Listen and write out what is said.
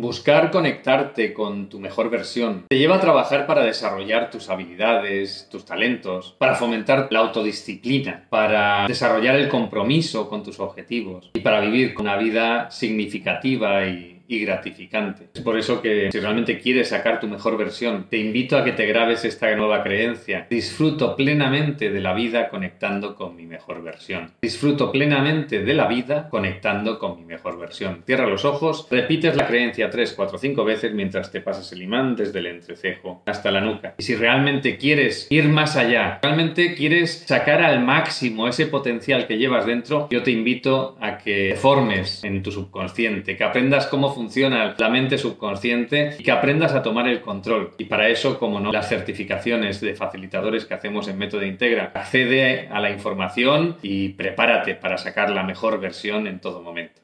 Buscar conectarte con tu mejor versión te lleva a trabajar para desarrollar tus habilidades, tus talentos, para fomentar la autodisciplina, para desarrollar el compromiso con tus objetivos y para vivir una vida significativa y y gratificante. Es por eso que si realmente quieres sacar tu mejor versión, te invito a que te grabes esta nueva creencia. Disfruto plenamente de la vida conectando con mi mejor versión. Disfruto plenamente de la vida conectando con mi mejor versión. Cierra los ojos, repites la creencia 3, 4, 5 veces mientras te pasas el imán desde el entrecejo hasta la nuca. Y si realmente quieres ir más allá, realmente quieres sacar al máximo ese potencial que llevas dentro, yo te invito a que formes en tu subconsciente, que aprendas cómo funciona la mente subconsciente y que aprendas a tomar el control. Y para eso, como no, las certificaciones de facilitadores que hacemos en Método Integra. Accede a la información y prepárate para sacar la mejor versión en todo momento.